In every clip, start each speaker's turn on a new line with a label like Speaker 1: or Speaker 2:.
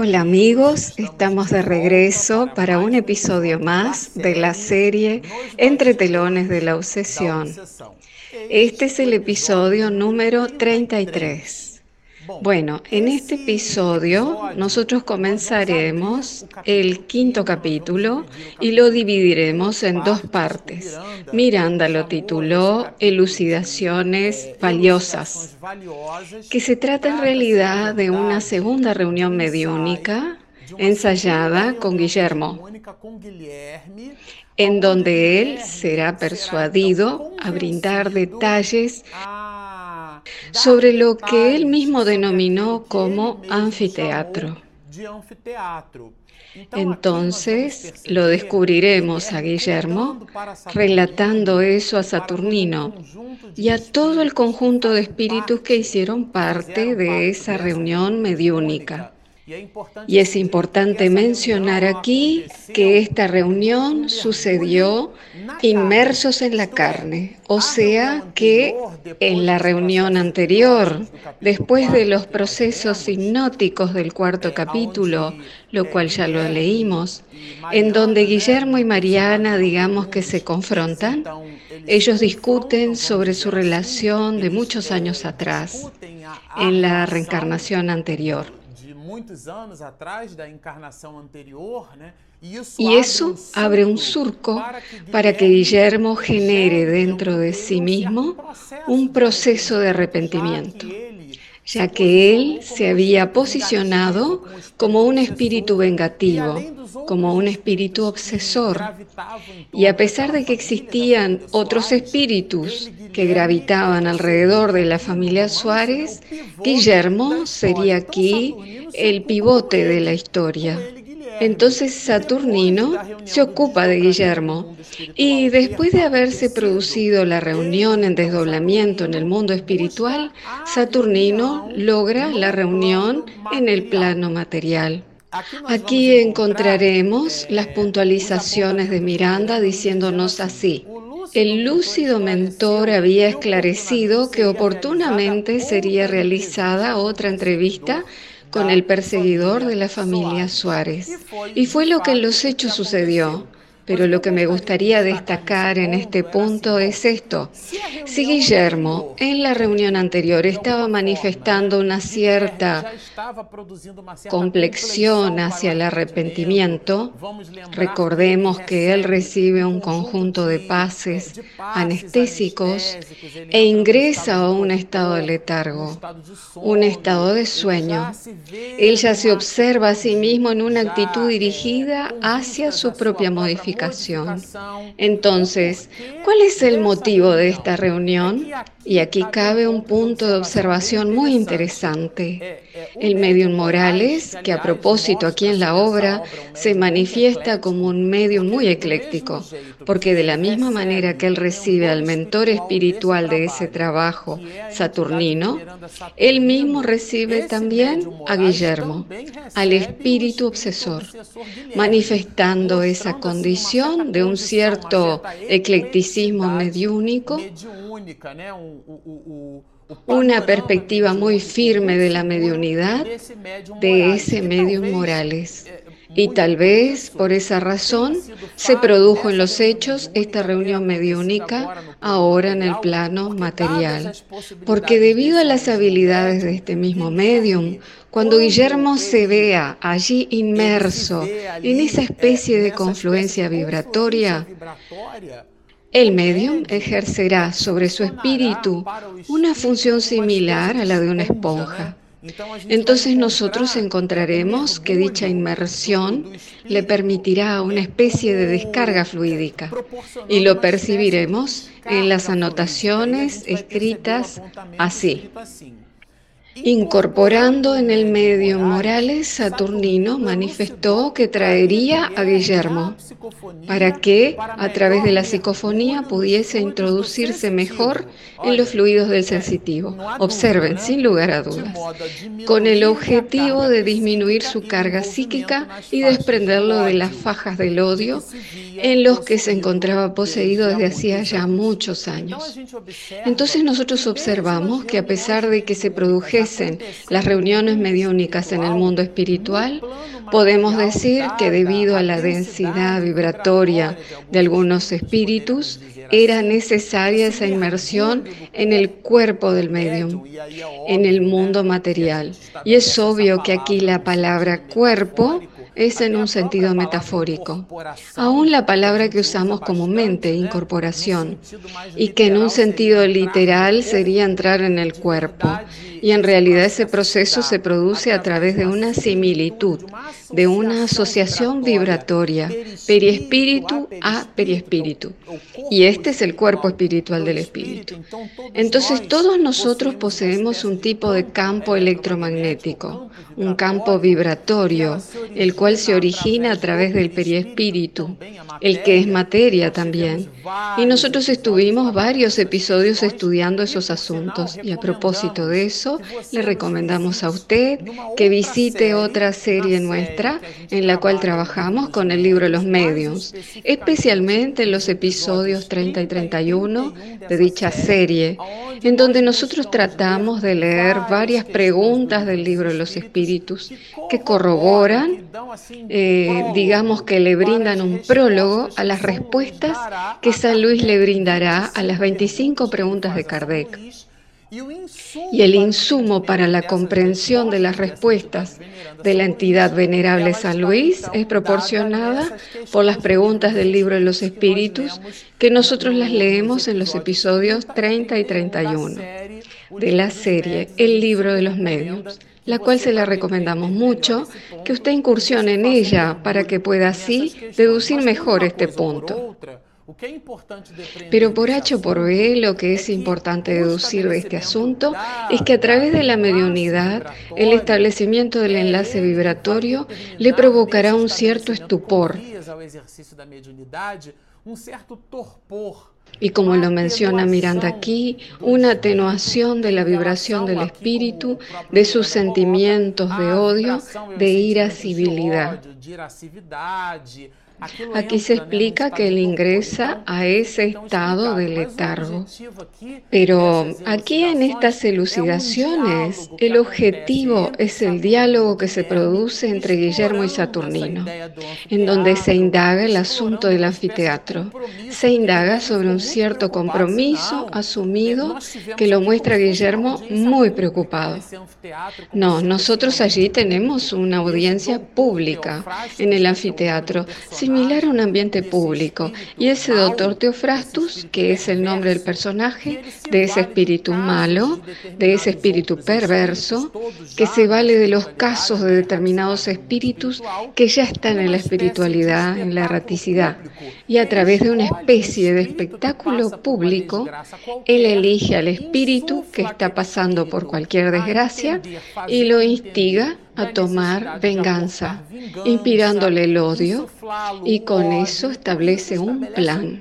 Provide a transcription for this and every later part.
Speaker 1: Hola amigos, estamos de regreso para un episodio más de la serie Entre telones de la obsesión. Este es el episodio número 33. Bueno, en este episodio nosotros comenzaremos el quinto capítulo y lo dividiremos en dos partes. Miranda lo tituló Elucidaciones valiosas, que se trata en realidad de una segunda reunión mediúnica ensayada con Guillermo, en donde él será persuadido a brindar detalles sobre lo que él mismo denominó como anfiteatro. Entonces lo descubriremos a Guillermo relatando eso a Saturnino y a todo el conjunto de espíritus que hicieron parte de esa reunión mediúnica. Y es importante mencionar aquí que esta reunión sucedió inmersos en la carne, o sea que en la reunión anterior, después de los procesos hipnóticos del cuarto capítulo, lo cual ya lo leímos, en donde Guillermo y Mariana digamos que se confrontan, ellos discuten sobre su relación de muchos años atrás, en la reencarnación anterior. Y eso abre un surco para que Guillermo genere dentro de sí mismo un proceso de arrepentimiento, ya que él se había posicionado como un espíritu vengativo, como un espíritu obsesor. Y a pesar de que existían otros espíritus que gravitaban alrededor de la familia Suárez, Guillermo sería aquí el pivote de la historia. Entonces Saturnino se ocupa de Guillermo y después de haberse producido la reunión en desdoblamiento en el mundo espiritual, Saturnino logra la reunión en el plano material. Aquí encontraremos las puntualizaciones de Miranda diciéndonos así. El lúcido mentor había esclarecido que oportunamente sería realizada otra entrevista con el perseguidor de la familia Suárez. Y fue lo que en los hechos sucedió. Pero lo que me gustaría destacar en este punto es esto. Si Guillermo en la reunión anterior estaba manifestando una cierta complexión hacia el arrepentimiento, recordemos que él recibe un conjunto de pases anestésicos e ingresa a un estado de letargo, un estado de sueño. Él ya se observa a sí mismo en una actitud dirigida hacia su propia modificación entonces, ¿cuál es el motivo de esta reunión? Y aquí cabe un punto de observación muy interesante. El medium Morales, que a propósito aquí en la obra se manifiesta como un medium muy ecléctico, porque de la misma manera que él recibe al mentor espiritual de ese trabajo, Saturnino, él mismo recibe también a Guillermo, al espíritu obsesor, manifestando esa condición de un cierto eclecticismo mediúnico una perspectiva muy firme de la mediunidad de ese medium Morales. Y tal vez por esa razón se produjo en los hechos esta reunión mediúnica ahora en el plano material. Porque debido a las habilidades de este mismo medium, cuando Guillermo se vea allí inmerso en esa especie de confluencia vibratoria, el medium ejercerá sobre su espíritu una función similar a la de una esponja. Entonces nosotros encontraremos que dicha inmersión le permitirá una especie de descarga fluídica y lo percibiremos en las anotaciones escritas así. Incorporando en el medio Morales, Saturnino manifestó que traería a Guillermo para que, a través de la psicofonía, pudiese introducirse mejor en los fluidos del sensitivo. Observen, sin lugar a dudas, con el objetivo de disminuir su carga psíquica y desprenderlo de las fajas del odio en los que se encontraba poseído desde hacía ya muchos años. Entonces nosotros observamos que a pesar de que se produjese las reuniones mediúnicas en el mundo espiritual, podemos decir que debido a la densidad vibratoria de algunos espíritus, era necesaria esa inmersión en el cuerpo del medium, en el mundo material. Y es obvio que aquí la palabra cuerpo es en un sentido metafórico. Aún la palabra que usamos comúnmente, incorporación, y que en un sentido literal sería entrar en el cuerpo. Y en realidad ese proceso se produce a través de una similitud, de una asociación vibratoria, periespíritu a periespíritu. Y este es el cuerpo espiritual del espíritu. Entonces todos nosotros poseemos un tipo de campo electromagnético, un campo vibratorio, el cual se origina a través del periespíritu, el que es materia también. Y nosotros estuvimos varios episodios estudiando esos asuntos. Y a propósito de eso, le recomendamos a usted que visite otra serie nuestra en la cual trabajamos con el libro Los Medios, especialmente en los episodios 30 y 31 de dicha serie, en donde nosotros tratamos de leer varias preguntas del libro Los Espíritus que corroboran, eh, digamos que le brindan un prólogo a las respuestas que San Luis le brindará a las 25 preguntas de Kardec. Y el insumo para la comprensión de las respuestas de la entidad venerable San Luis es proporcionada por las preguntas del libro de los espíritus que nosotros las leemos en los episodios 30 y 31 de la serie El libro de los medios la cual se la recomendamos mucho, que usted incursione en ella para que pueda así deducir mejor este punto. Pero por H o por B, lo que es importante deducir de este asunto es que a través de la mediunidad, el establecimiento del enlace vibratorio le provocará un cierto estupor. Y como lo menciona Miranda aquí, una atenuación de la vibración del espíritu, de sus sentimientos de odio, de irascibilidad. Aquí se explica que él ingresa a ese estado de letargo. Pero aquí en estas elucidaciones, el objetivo es el diálogo que se produce entre Guillermo y Saturnino, en donde se indaga el asunto del anfiteatro. Se indaga sobre un cierto compromiso asumido que lo muestra Guillermo muy preocupado. No, nosotros allí tenemos una audiencia pública en el anfiteatro similar a un ambiente público. Y ese doctor Teofrastus, que es el nombre del personaje, de ese espíritu malo, de ese espíritu perverso, que se vale de los casos de determinados espíritus que ya están en la espiritualidad, en la erraticidad. Y a través de una especie de espectáculo público, él elige al espíritu que está pasando por cualquier desgracia y lo instiga a tomar venganza, inspirándole el odio, y con eso establece un plan.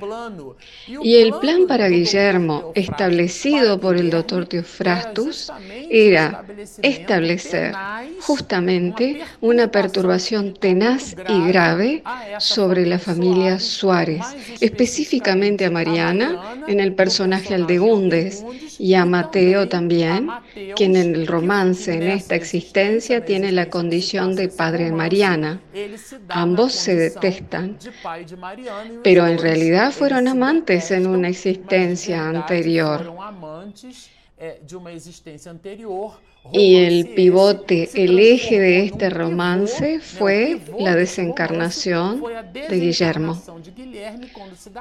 Speaker 1: Y el plan para Guillermo, establecido por el doctor Teofrastus, era establecer justamente una perturbación tenaz y grave sobre la familia Suárez, específicamente a Mariana en el personaje Aldegundes y a Mateo también, quien en el romance en esta existencia tiene la condición de padre Mariana. Ambos se detestan, pero en realidad fueron amantes en una existencia anterior. Y el pivote, el eje de este romance fue la desencarnación de Guillermo.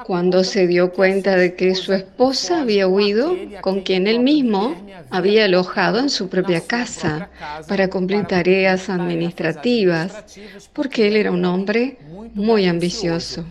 Speaker 1: Cuando se dio cuenta de que su esposa había huido con quien él mismo había alojado en su propia casa para cumplir tareas administrativas, porque él era un hombre muy ambicioso.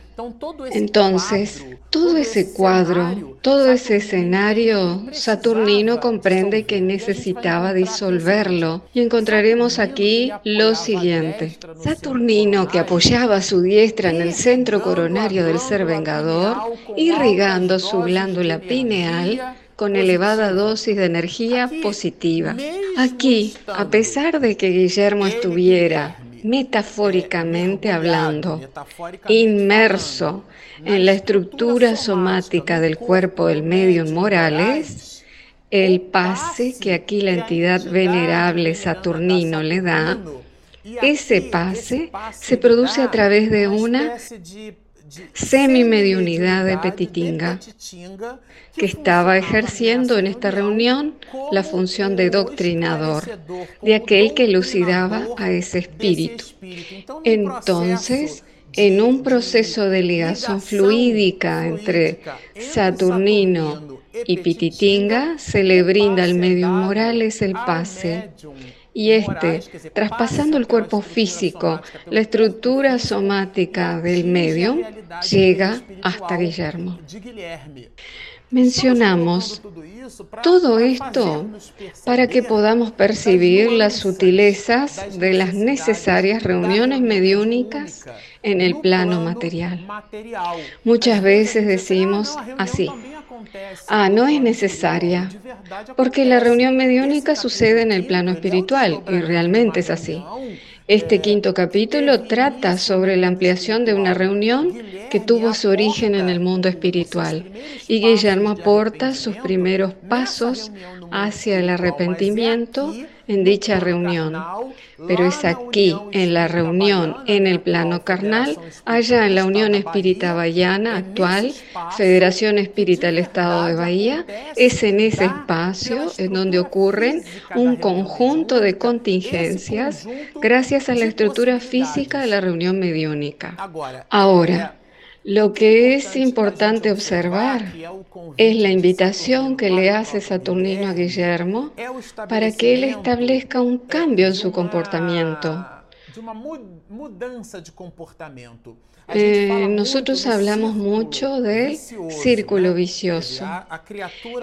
Speaker 1: Entonces, todo ese cuadro, todo ese escenario, Saturnino comprende que necesitaba disolverlo y encontraremos aquí lo siguiente. Saturnino, que apoyaba su diestra en el centro coronario del ser vengador, irrigando su glándula pineal, con elevada dosis de energía positiva. Aquí, a pesar de que Guillermo estuviera metafóricamente hablando, inmerso en la estructura somática del cuerpo del medio Morales, el pase que aquí la entidad venerable Saturnino le da, ese pase se produce a través de una semimediunidad de Petitinga, que estaba ejerciendo en esta reunión la función de doctrinador, de aquel que elucidaba a ese espíritu. Entonces, en un proceso de ligación fluídica entre Saturnino y Pititinga, se le brinda al medio Morales el pase. Y este, traspasando el cuerpo físico, la estructura somática del medio, llega hasta Guillermo. Mencionamos todo esto para que podamos percibir las sutilezas de las necesarias reuniones mediúnicas en el plano material. Muchas veces decimos así, ah, no es necesaria, porque la reunión mediúnica sucede en el plano espiritual y realmente es así. Este quinto capítulo trata sobre la ampliación de una reunión que tuvo su origen en el mundo espiritual y Guillermo aporta sus primeros pasos hacia el arrepentimiento en dicha reunión. Pero es aquí, en la reunión, en el plano carnal, allá en la Unión Espírita Bahiana actual, Federación Espírita del Estado de Bahía, es en ese espacio en donde ocurren un conjunto de contingencias gracias a la estructura física de la reunión mediúnica. Ahora, lo que es importante observar es la invitación que le hace Saturnino a Guillermo para que él establezca un cambio en su comportamiento. Eh, nosotros hablamos mucho del círculo vicioso.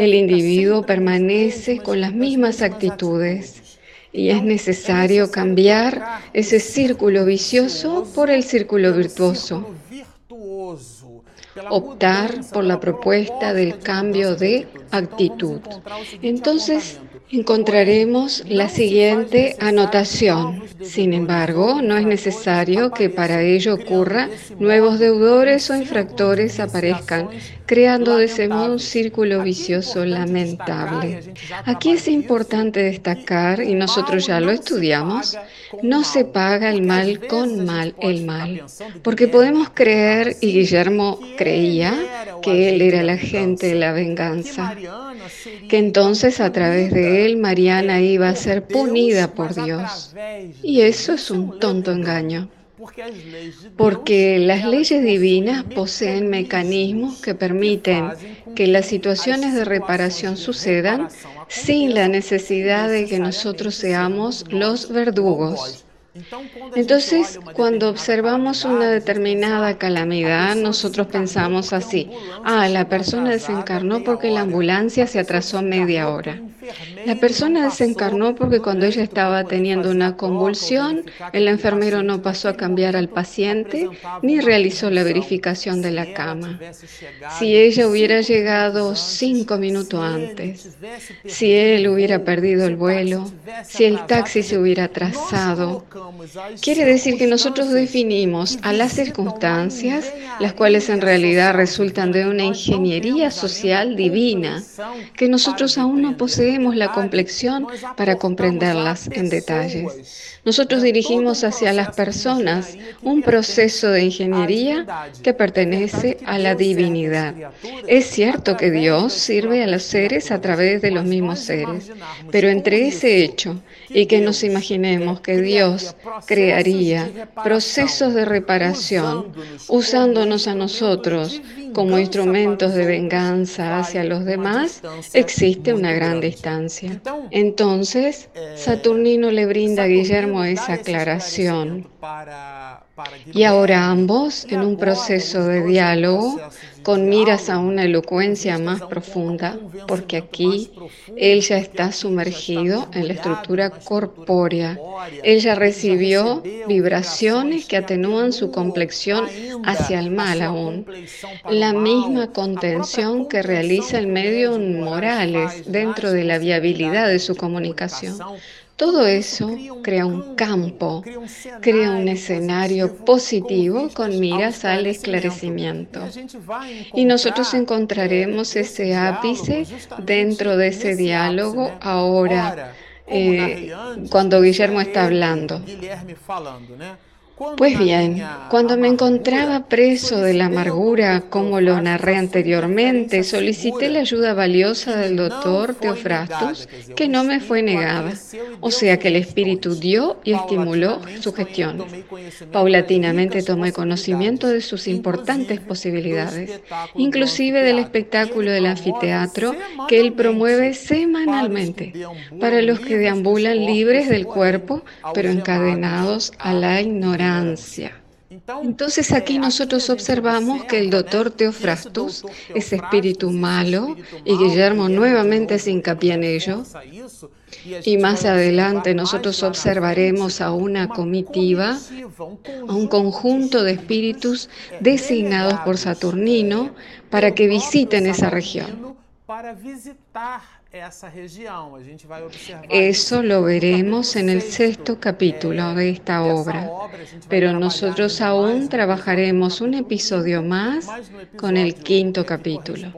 Speaker 1: El individuo permanece con las mismas actitudes y es necesario cambiar ese círculo vicioso por el círculo virtuoso optar por la propuesta del cambio de actitud. Entonces, encontraremos la siguiente anotación. Sin embargo, no es necesario que para ello ocurra nuevos deudores o infractores aparezcan, creando de ese modo un círculo vicioso lamentable. Aquí es importante destacar, y nosotros ya lo estudiamos, no se paga el mal con mal el mal, porque podemos creer, y Guillermo creía, que él era el agente de la venganza, que entonces a través de él Mariana iba a ser punida por Dios. Y eso es un tonto engaño. Porque las leyes divinas poseen mecanismos que permiten que las situaciones de reparación sucedan sin la necesidad de que nosotros seamos los verdugos. Entonces, cuando observamos una determinada calamidad, nosotros pensamos así, ah, la persona desencarnó porque la ambulancia se atrasó media hora. La persona desencarnó porque cuando ella estaba teniendo una convulsión, el enfermero no pasó a cambiar al paciente ni realizó la verificación de la cama. Si ella hubiera llegado cinco minutos antes, si él hubiera perdido el vuelo, si el taxi se hubiera atrasado, quiere decir que nosotros definimos a las circunstancias, las cuales en realidad resultan de una ingeniería social divina, que nosotros aún no poseemos la complexión para comprenderlas en detalles. Nosotros dirigimos hacia las personas un proceso de ingeniería que pertenece a la divinidad. Es cierto que Dios sirve a los seres a través de los mismos seres, pero entre ese hecho y que nos imaginemos que Dios crearía procesos de reparación usándonos a nosotros como instrumentos de venganza hacia los demás, existe una gran distancia. Entonces, Saturnino le brinda a Guillermo esa aclaración. Y ahora ambos, en un proceso de diálogo, con miras a una elocuencia más profunda, porque aquí él ya está sumergido en la estructura corpórea. Él ya recibió vibraciones que atenúan su complexión hacia el mal aún. La misma contención que realiza el medio Morales dentro de la viabilidad de su comunicación. Todo eso crea un campo, crea un escenario positivo con miras al esclarecimiento. Y nosotros encontraremos ese ápice dentro de ese diálogo ahora, eh, cuando Guillermo está hablando. Pues bien, cuando me encontraba preso de la amargura, como lo narré anteriormente, solicité la ayuda valiosa del doctor Teofrastus, que no me fue negada. O sea que el Espíritu dio y estimuló su gestión. Paulatinamente tomé conocimiento de sus importantes posibilidades, inclusive del espectáculo del anfiteatro que él promueve semanalmente para los que deambulan libres del cuerpo, pero encadenados a la ignorancia entonces aquí nosotros observamos que el doctor Teofrastus es espíritu malo y Guillermo nuevamente se hincapié en ello. Y más adelante nosotros observaremos a una comitiva, a un conjunto de espíritus designados por Saturnino para que visiten esa región. Eso lo veremos en el sexto capítulo de esta obra, pero nosotros aún trabajaremos un episodio más con el quinto capítulo.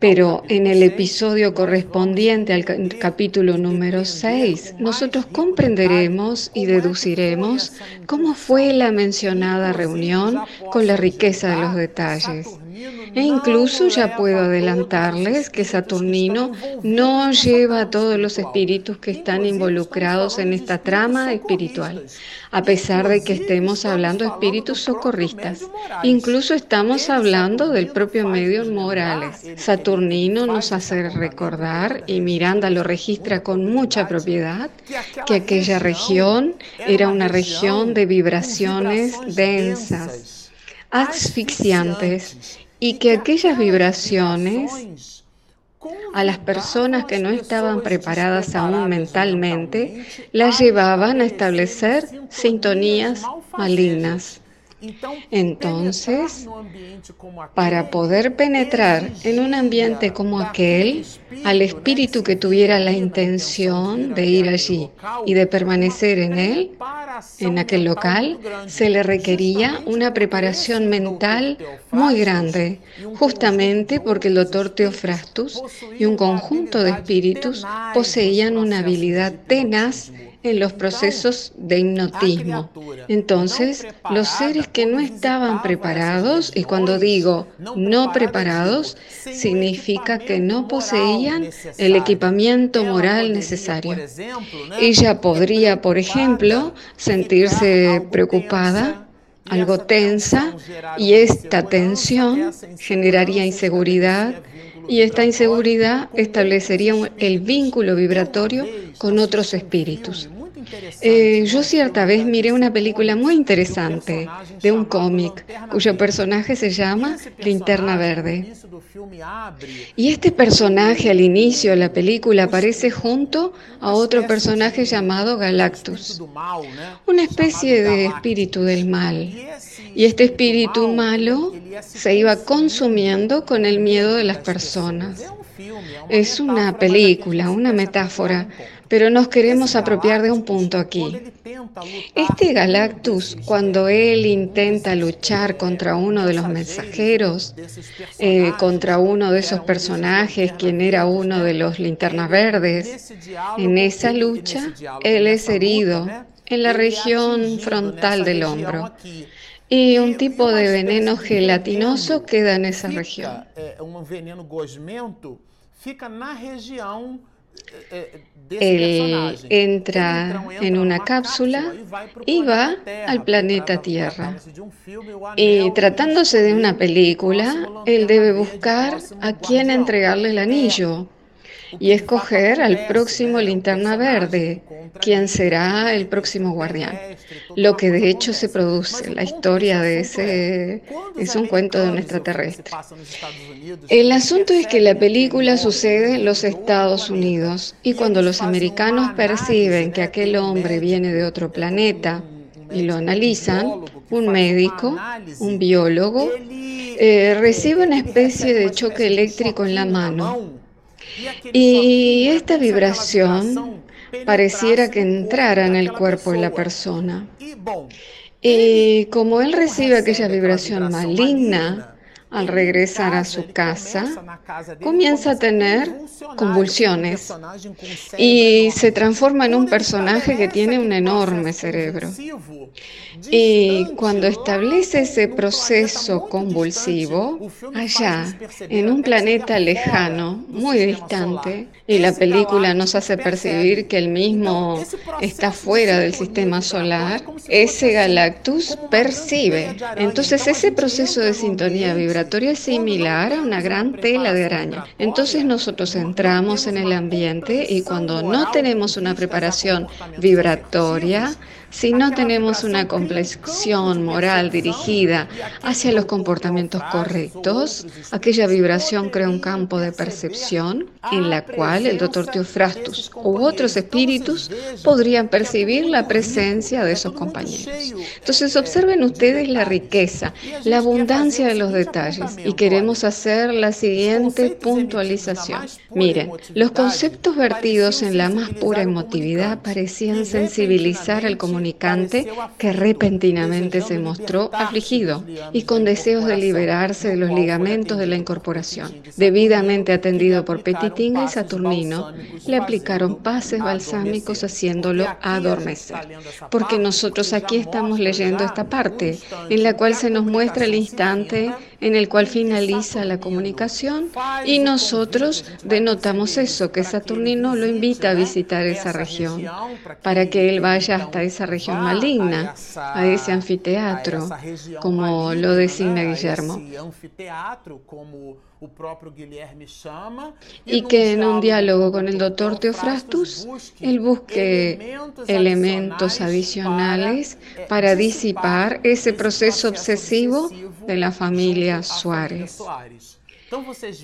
Speaker 1: Pero en el episodio correspondiente al capítulo número 6, nosotros comprenderemos y deduciremos cómo fue la mencionada reunión con la riqueza de los detalles. E incluso ya puedo adelantarles que Saturnino no lleva a todos los espíritus que están involucrados en esta trama espiritual, a pesar de que estemos hablando de espíritus socorristas. Incluso estamos hablando del propio medio Morales. Saturnino nos hace recordar, y Miranda lo registra con mucha propiedad, que aquella región era una región de vibraciones densas asfixiantes y que aquellas vibraciones a las personas que no estaban preparadas aún mentalmente las llevaban a establecer sintonías malignas. Entonces, para poder penetrar en un ambiente como aquel, al espíritu que tuviera la intención de ir allí y de permanecer en él, en aquel local, se le requería una preparación mental muy grande, justamente porque el doctor Teofrastus y un conjunto de espíritus poseían una habilidad tenaz en los procesos de hipnotismo. Entonces, los seres que no estaban preparados, y cuando digo no preparados, significa que no poseían el equipamiento moral necesario. Ella podría, por ejemplo, sentirse preocupada algo tensa y esta tensión generaría inseguridad y esta inseguridad establecería el vínculo vibratorio con otros espíritus. Eh, yo cierta vez miré una película muy interesante de un cómic cuyo personaje se llama Linterna Verde. Y este personaje al inicio de la película aparece junto a otro personaje llamado Galactus, una especie de espíritu del mal. Y este espíritu malo se iba consumiendo con el miedo de las personas. Es una película, una metáfora, pero nos queremos apropiar de un punto aquí. Este Galactus, cuando él intenta luchar contra uno de los mensajeros, eh, contra uno de esos personajes, quien era uno de los linternas verdes, en esa lucha él es herido en la región frontal del hombro. Y un tipo de veneno gelatinoso queda en esa región. Un veneno fica na região él entra en una cápsula y va al planeta Tierra. Y tratándose de una película, él debe buscar a quién entregarle el anillo y escoger al próximo linterna verde, quien será el próximo guardián. Lo que de hecho se produce, la historia de ese es un cuento de un extraterrestre. El asunto es que la película sucede en los Estados Unidos y cuando los americanos perciben que aquel hombre viene de otro planeta y lo analizan, un médico, un biólogo, eh, recibe una especie de choque eléctrico en la mano y esta vibración pareciera que entrara en el cuerpo de la persona. Y como él recibe aquella vibración maligna, al regresar a su casa, comienza a tener convulsiones y se transforma en un personaje que tiene un enorme cerebro. Y cuando establece ese proceso convulsivo, allá, en un planeta lejano, muy distante, y la película nos hace percibir que el mismo está fuera del sistema solar, ese Galactus percibe. Entonces ese proceso de sintonía vibratoria es similar a una gran tela de araña. Entonces nosotros entramos en el ambiente y cuando no tenemos una preparación vibratoria, si no tenemos una complexión moral dirigida hacia los comportamientos correctos, aquella vibración crea un campo de percepción en la cual el doctor Teofrastus u otros espíritus podrían percibir la presencia de esos compañeros. Entonces observen ustedes la riqueza, la abundancia de los detalles y queremos hacer la siguiente puntualización. Miren, los conceptos vertidos en la más pura emotividad parecían sensibilizar al comunicador que repentinamente se mostró afligido y con deseos de liberarse de los ligamentos de la incorporación. Debidamente atendido por Petitinga y Saturnino, le aplicaron pases balsámicos haciéndolo adormecer. Porque nosotros aquí estamos leyendo esta parte, en la cual se nos muestra el instante en el cual finaliza la comunicación y nosotros denotamos eso, que Saturnino lo invita a visitar esa región, para que él vaya hasta esa región maligna, a ese anfiteatro, como lo designa Guillermo. Y que en un diálogo con el doctor Teofrastus, él busque elementos adicionales para disipar ese proceso obsesivo de la familia Suárez.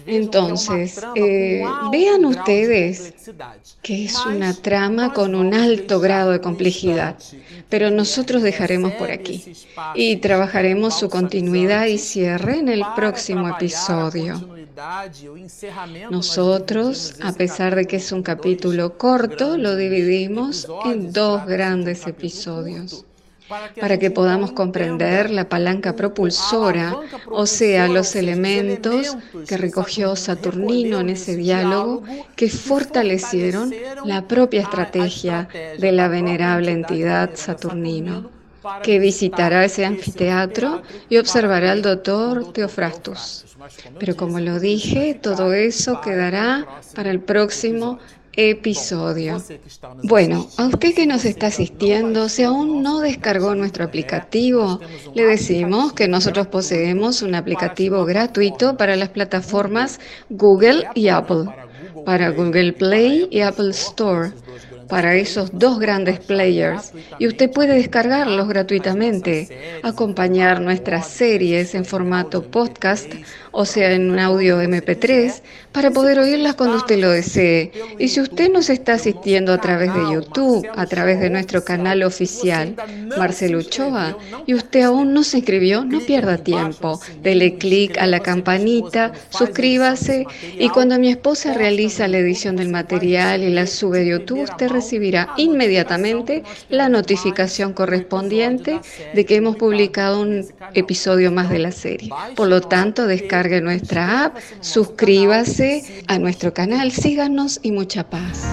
Speaker 1: Entonces, eh, vean ustedes que es una trama con un alto grado de complejidad, pero nosotros dejaremos por aquí y trabajaremos su continuidad y cierre en el próximo episodio. Nosotros, a pesar de que es un capítulo corto, lo dividimos en dos grandes episodios para que podamos comprender la palanca propulsora, o sea, los elementos que recogió Saturnino en ese diálogo que fortalecieron la propia estrategia de la venerable entidad Saturnino que visitará ese anfiteatro y observará al doctor Teofrastus. Pero como lo dije, todo eso quedará para el próximo episodio. Bueno, a usted que nos está asistiendo, si aún no descargó nuestro aplicativo, le decimos que nosotros poseemos un aplicativo gratuito para las plataformas Google y Apple, para Google Play y Apple Store para esos dos grandes players y usted puede descargarlos gratuitamente, acompañar nuestras series en formato podcast o sea en un audio MP3, para poder oírlas cuando usted lo desee. Y si usted nos está asistiendo a través de YouTube, a través de nuestro canal oficial, Marcelo Uchoa, y usted aún no se inscribió, no pierda tiempo. Dele clic a la campanita, suscríbase y cuando mi esposa realiza la edición del material y la sube a YouTube, usted recibirá inmediatamente la notificación correspondiente de que hemos publicado un episodio más de la serie. Por lo tanto, descarga descargue nuestra app, suscríbase a nuestro canal, síganos y mucha paz.